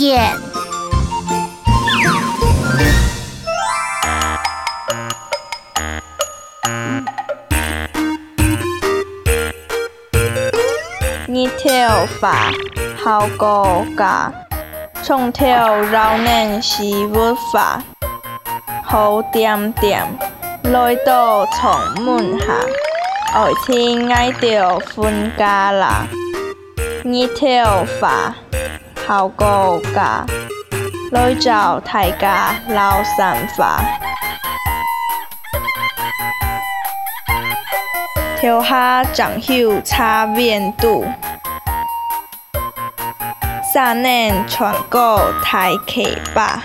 อีเทลฝาเฮาโกกาช่องเทลราวแมนชีวุ 好高架，来找大家捞散发。跳下长袖擦面肚，三年全国太奇葩。